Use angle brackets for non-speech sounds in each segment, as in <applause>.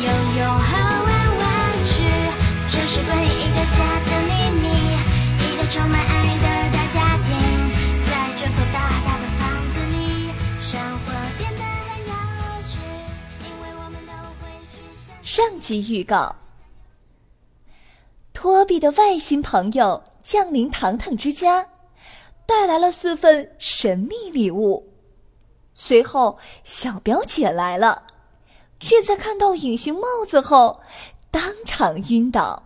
游泳和玩玩具，这是关于一个家的秘密，一个充满爱的大家庭，在这所大大的房子里，生活变得很有趣，因为我们都会去上集预告：托比的外星朋友降临糖糖之家，带来了四份神秘礼物。随后，小表姐来了。却在看到隐形帽子后，当场晕倒。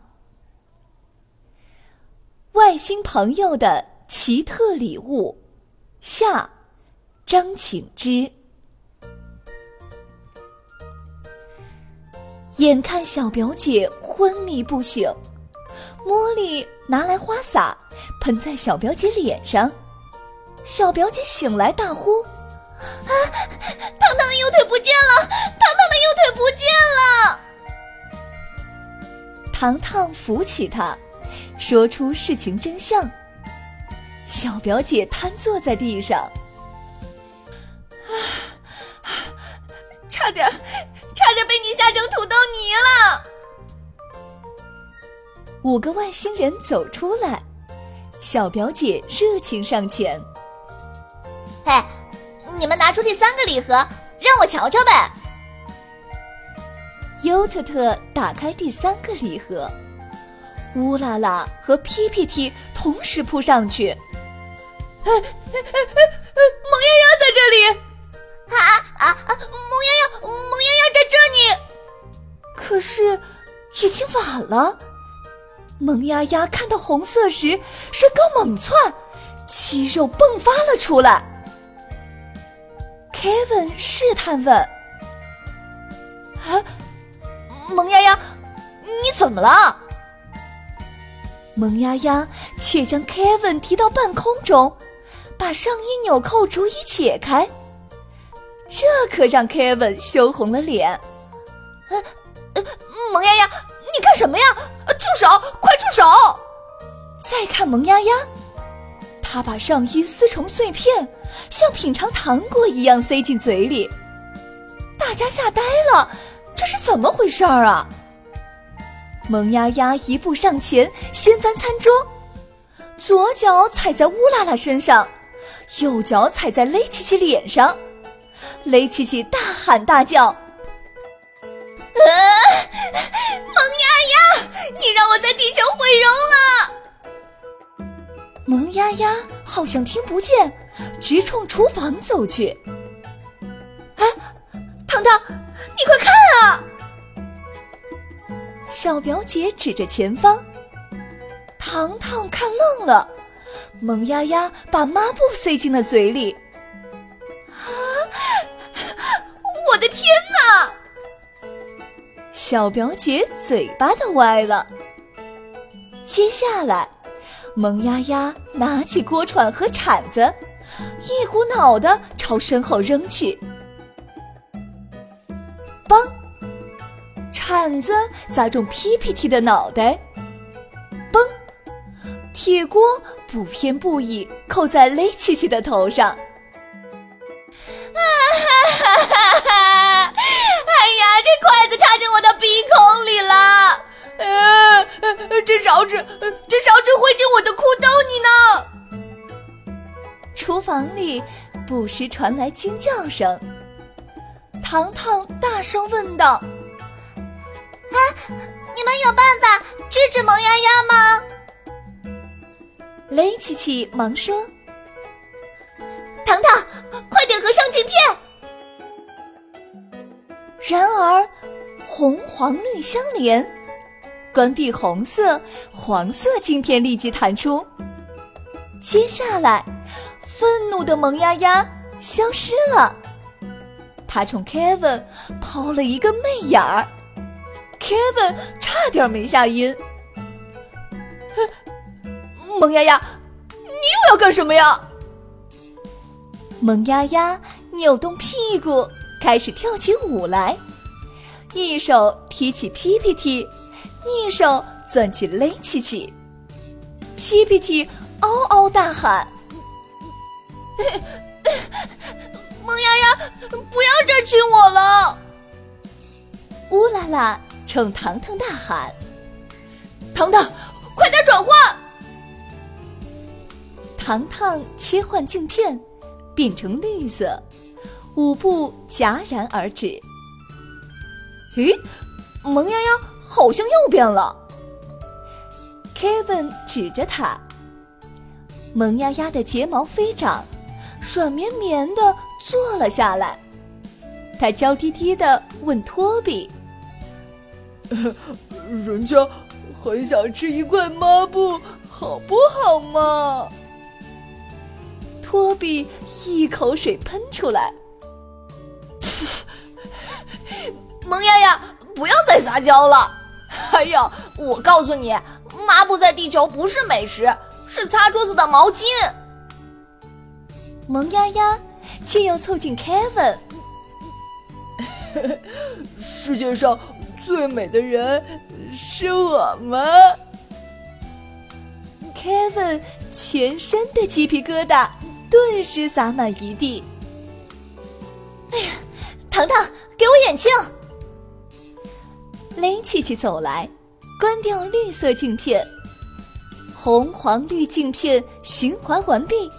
外星朋友的奇特礼物，下，张请之。眼看小表姐昏迷不醒，茉莉拿来花洒喷在小表姐脸上，小表姐醒来大呼。啊！糖糖的右腿不见了！糖糖的右腿不见了！糖糖扶起他，说出事情真相。小表姐瘫坐在地上，啊，差点，差点被你吓成土豆泥了。五个外星人走出来，小表姐热情上前，出第三个礼盒，让我瞧瞧呗。优特特打开第三个礼盒，乌拉拉和 PPT 同时扑上去。哎哎哎哎！萌丫丫在这里！啊啊啊！萌丫丫，萌丫丫在这里。可是已经晚了。萌丫丫看到红色时，身高猛窜，肌肉迸发了出来。Kevin 试探问：“啊，萌丫丫，你怎么了？”萌丫丫却将 Kevin 提到半空中，把上衣纽扣逐一解开。这可让 Kevin 羞红了脸。“呃，呃，萌丫丫，你干什么呀？住手！快住手！”再看萌丫丫。他把上衣撕成碎片，像品尝糖果一样塞进嘴里。大家吓呆了，这是怎么回事儿啊？萌丫丫一步上前，掀翻餐桌，左脚踩在乌拉拉身上，右脚踩在雷奇奇脸上。雷奇奇大喊大叫：“啊！萌丫丫，你让我在地球毁容了！”萌丫丫好像听不见，直冲厨房走去。哎，糖糖，你快看啊！小表姐指着前方。糖糖看愣了，萌丫丫把抹布塞进了嘴里。啊！我的天哪！小表姐嘴巴都歪了。接下来。萌丫丫拿起锅铲和铲子，一股脑的朝身后扔去。嘣！铲子砸中 PPT 的脑袋。嘣！铁锅不偏不倚扣在雷奇奇的头上。啊哈哈哈哈！哎呀，这筷子插进我的鼻孔里了。呃，这勺子，这勺子会进我的裤兜里呢。厨房里不时传来惊叫声。糖糖大声问道：“啊，你们有办法制止萌丫丫吗？”雷琪琪忙说：“糖糖，快点合上镜片。”然而，红黄绿相连。关闭红色、黄色镜片立即弹出。接下来，愤怒的萌丫丫消失了。他冲 Kevin 抛了一个媚眼儿 Kevin 差点没下音。萌丫丫，你又要干什么呀？萌丫丫扭动屁股，开始跳起舞来，一手提起 PPT，一手攥起雷奇奇。PPT 嗷嗷大喊：“ <laughs> 萌丫丫，不要再亲我了！”乌拉拉冲糖糖大喊：“糖糖，快点转换！”糖糖切换镜片，变成绿色，舞步戛然而止。咦，萌丫丫好像又变了。Kevin 指着他，萌丫丫的睫毛飞长，软绵绵的坐了下来。他娇滴滴的问托比：“ <laughs> 人家很想吃一块抹布，好不好嘛？”托比一口水喷出来，<laughs> 萌丫丫，不要再撒娇了！还有，我告诉你，抹布在地球不是美食，是擦桌子的毛巾。萌丫丫却要凑近 Kevin，世界上最美的人是我们。Kevin 全身的鸡皮疙瘩。顿时洒满一地。哎呀，糖糖，给我眼镜！雷琪琪走来，关掉绿色镜片，红黄绿镜片循环完毕。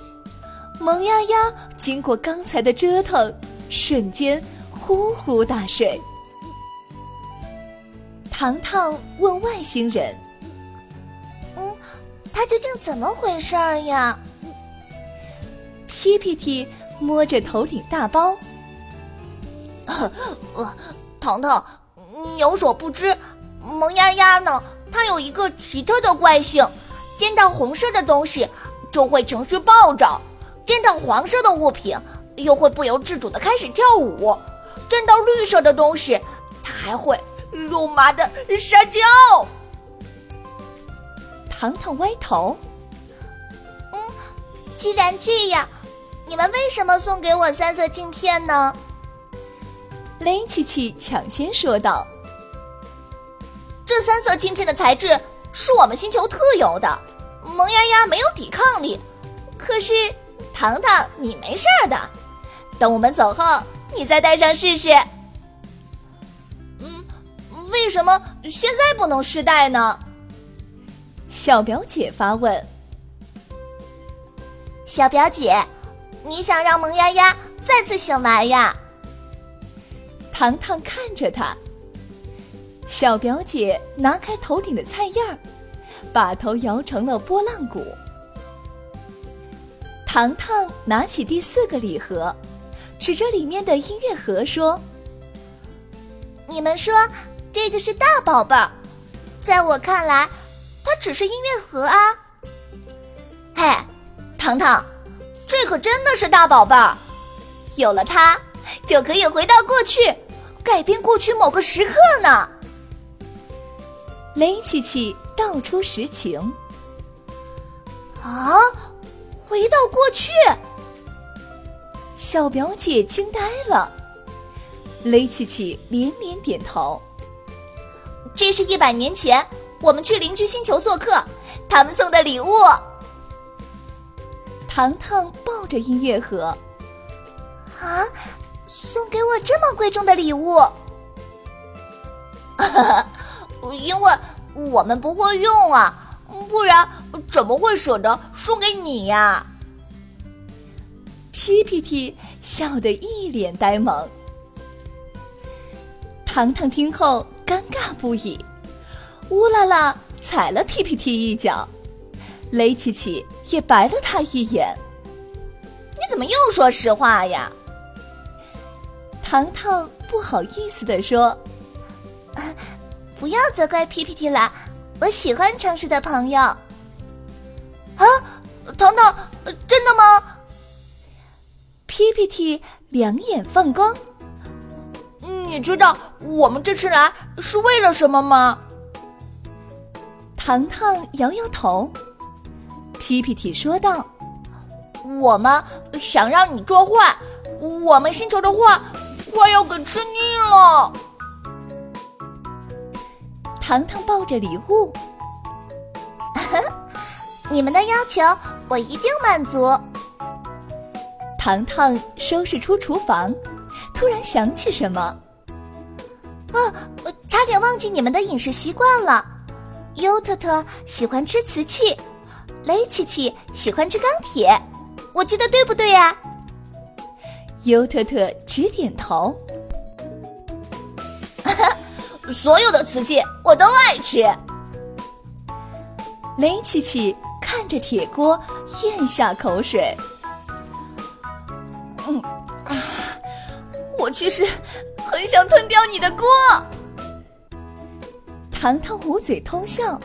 萌丫丫经过刚才的折腾，瞬间呼呼大睡。糖糖问外星人：“嗯，他究竟怎么回事儿呀？” PPT 摸着头顶大包，<laughs> 呃，糖糖，你有所不知，萌丫丫呢？它有一个奇特的怪性，见到红色的东西就会情绪暴躁，见到黄色的物品又会不由自主的开始跳舞，见到绿色的东西，它还会肉麻的撒娇。糖糖歪头，嗯，既然这样。你们为什么送给我三色镜片呢？雷琪琪抢先说道：“这三色镜片的材质是我们星球特有的，萌丫丫没有抵抗力。可是糖糖，你没事儿的。等我们走后，你再戴上试试。”嗯，为什么现在不能试戴呢？小表姐发问。小表姐。你想让萌丫丫再次醒来呀？糖糖看着他，小表姐拿开头顶的菜叶儿，把头摇成了波浪鼓。糖糖拿起第四个礼盒，指着里面的音乐盒说：“你们说这个是大宝贝儿，在我看来，它只是音乐盒啊。”嘿，糖糖。这可真的是大宝贝儿，有了它，就可以回到过去，改变过去某个时刻呢。雷琪琪道出实情。啊，回到过去！小表姐惊呆了。雷琪琪连连点头。这是一百年前我们去邻居星球做客，他们送的礼物。糖糖抱着音乐盒，啊，送给我这么贵重的礼物，<laughs> 因为我们不会用啊，不然怎么会舍得送给你呀？PPT 笑得一脸呆萌，糖糖听后尴尬不已，乌拉拉踩了 PPT 一脚。雷琪琪也白了他一眼。你怎么又说实话呀？糖糖不好意思的说：“啊不要责怪 PPT 了，我喜欢诚实的朋友。”啊，糖糖，真的吗？PPT 两眼放光。你你知道我们这次来是为了什么吗？糖糖摇摇头。PPT 说道：“我们想让你做坏，我们星球的坏快要给吃腻了。”糖糖抱着礼物，你们的要求我一定满足。糖糖收拾出厨房，突然想起什么，啊，差点忘记你们的饮食习惯了。优特特喜欢吃瓷器，雷琪琪喜欢吃钢铁，我记得对不对呀？优特特直点头。<laughs> 所有的瓷器我都爱吃。雷琪琪看着铁锅，咽下口水。嗯啊，我其实很想吞掉你的锅。糖糖捂嘴偷笑。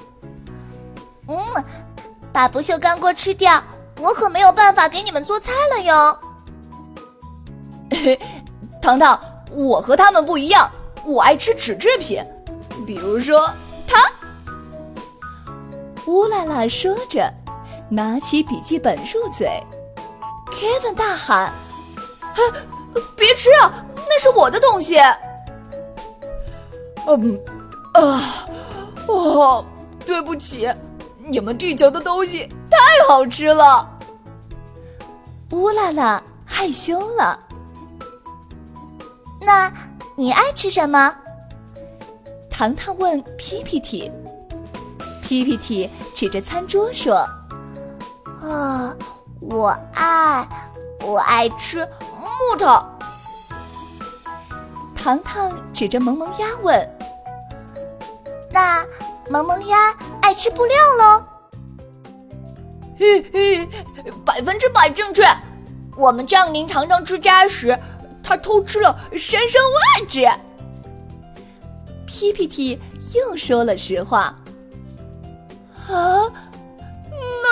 嗯，把不锈钢锅吃掉，我可没有办法给你们做菜了哟。<laughs> 糖糖，我和他们不一样。我爱吃纸制品，比如说它。乌拉拉说着，拿起笔记本入嘴。Kevin 大喊：“别吃啊，那是我的东西！”嗯，啊，哦，对不起，你们地球的东西太好吃了。乌拉拉害羞了。那。你爱吃什么？糖糖问皮皮提。皮皮提指着餐桌说：“啊，我爱，我爱吃木头。”糖糖指着萌萌鸭问：“那萌萌鸭爱吃布料喽？”嘿嘿，百分之百正确。我们降临糖糖之家时。他偷吃了山上袜子。PPT 又说了实话。啊，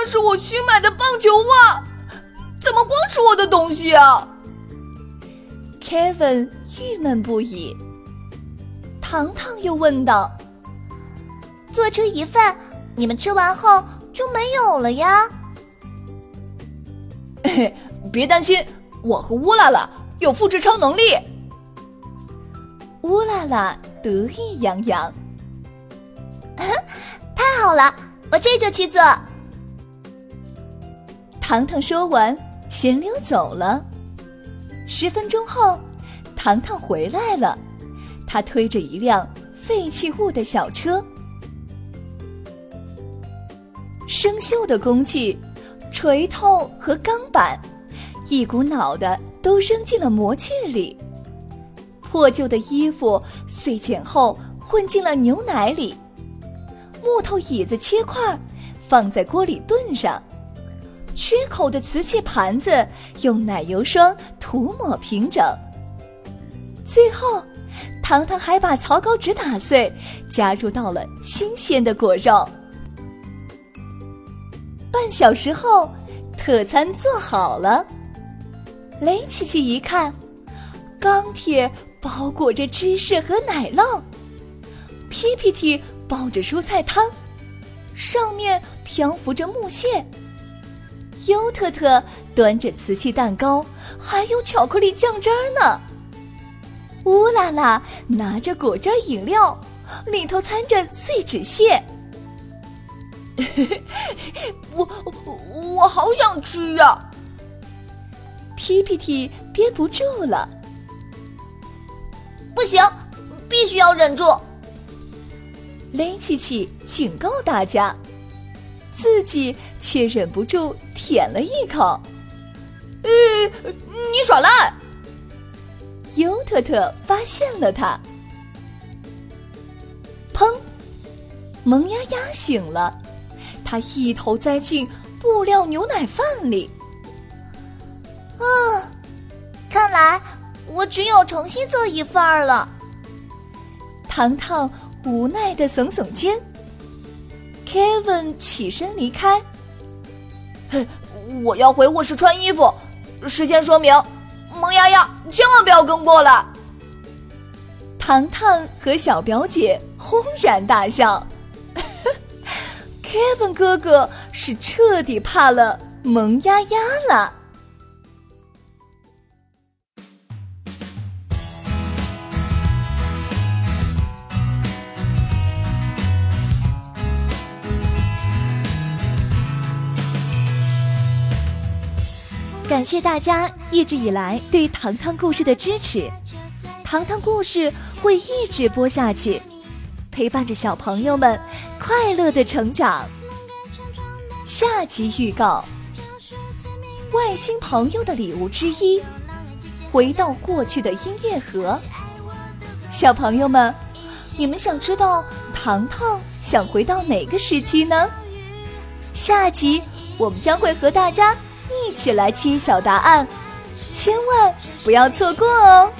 是我新买的棒球袜，怎么光是我的东西啊？Kevin 郁闷不已。糖糖又问道：“做出一份，你们吃完后就没有了呀？”嘿，<laughs> 别担心，我和乌拉拉。有复制超能力，乌拉拉得意洋洋。<laughs> 太好了，我这就去做。糖糖说完，先溜走了。十分钟后，糖糖回来了，他推着一辆废弃物的小车。生锈的工具、锤头和钢板，一股脑的。都扔进了模具里，破旧的衣服碎剪后混进了牛奶里，木头椅子切块，放在锅里炖上，缺口的瓷器盘子用奶油霜涂抹平整。最后，糖糖还把草稿纸打碎，加入到了新鲜的果肉。半小时后，特餐做好了。雷琪琪一看，钢铁包裹着芝士和奶酪，PPT 包着蔬菜汤，上面漂浮着木屑。优特特端着瓷器蛋糕，还有巧克力酱汁儿呢。乌拉拉拿着果汁饮料，里头掺着碎纸屑。<laughs> 我我好想吃呀！PPT 憋不住了，不行，必须要忍住。雷琪琪警告大家，自己却忍不住舔了一口。呃，你耍赖！尤特特发现了他，砰！萌丫丫醒了，他一头栽进布料牛奶饭里。啊，看来我只有重新做一份儿了。糖糖无奈的耸耸肩。Kevin 起身离开。嘿，我要回卧室穿衣服。事先说明，萌丫丫千万不要跟过来。糖糖和小表姐轰然大笑。<laughs> Kevin 哥哥是彻底怕了萌丫丫了。感谢大家一直以来对糖糖故事的支持，糖糖故事会一直播下去，陪伴着小朋友们快乐的成长。下集预告：外星朋友的礼物之一，回到过去的音乐盒。小朋友们，你们想知道糖糖想回到哪个时期呢？下集我们将会和大家。一起来揭晓答案，千万不要错过哦！